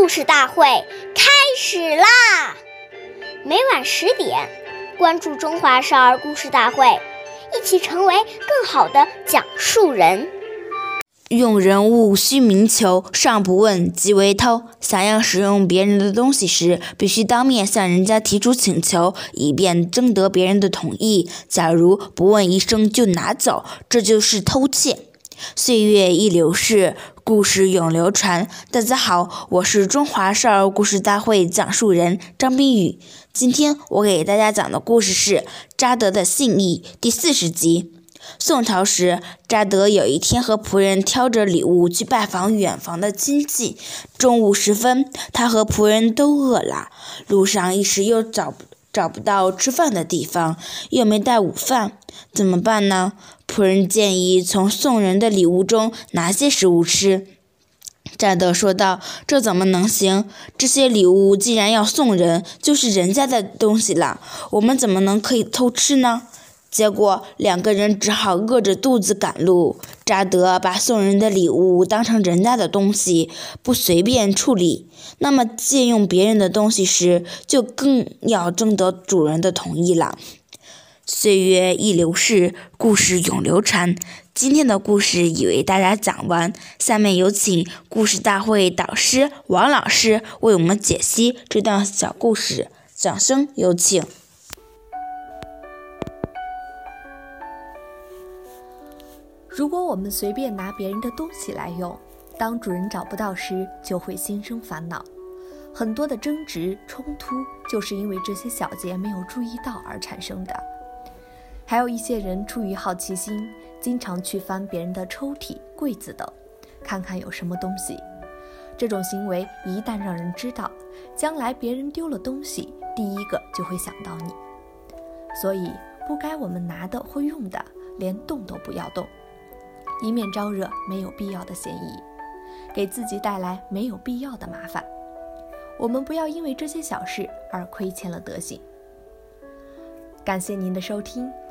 故事大会开始啦！每晚十点，关注《中华少儿故事大会》，一起成为更好的讲述人。用人物须明求，上不问即为偷。想要使用别人的东西时，必须当面向人家提出请求，以便征得别人的同意。假如不问一声就拿走，这就是偷窃。岁月易流逝，故事永流传。大家好，我是中华少儿故事大会讲述人张冰雨。今天我给大家讲的故事是《扎德的信义》第四十集。宋朝时，扎德有一天和仆人挑着礼物去拜访远房的亲戚。中午时分，他和仆人都饿了，路上一时又找找不到吃饭的地方，又没带午饭，怎么办呢？仆人建议从送人的礼物中拿些食物吃。扎德说道：“这怎么能行？这些礼物既然要送人，就是人家的东西了，我们怎么能可以偷吃呢？”结果两个人只好饿着肚子赶路。扎德把送人的礼物当成人家的东西，不随便处理。那么借用别人的东西时，就更要征得主人的同意了。岁月易流逝，故事永流传。今天的故事已为大家讲完，下面有请故事大会导师王老师为我们解析这段小故事。掌声有请。如果我们随便拿别人的东西来用，当主人找不到时，就会心生烦恼。很多的争执冲突，就是因为这些小节没有注意到而产生的。还有一些人出于好奇心，经常去翻别人的抽屉、柜子等，看看有什么东西。这种行为一旦让人知道，将来别人丢了东西，第一个就会想到你。所以，不该我们拿的或用的，连动都不要动，以免招惹没有必要的嫌疑，给自己带来没有必要的麻烦。我们不要因为这些小事而亏欠了德行。感谢您的收听。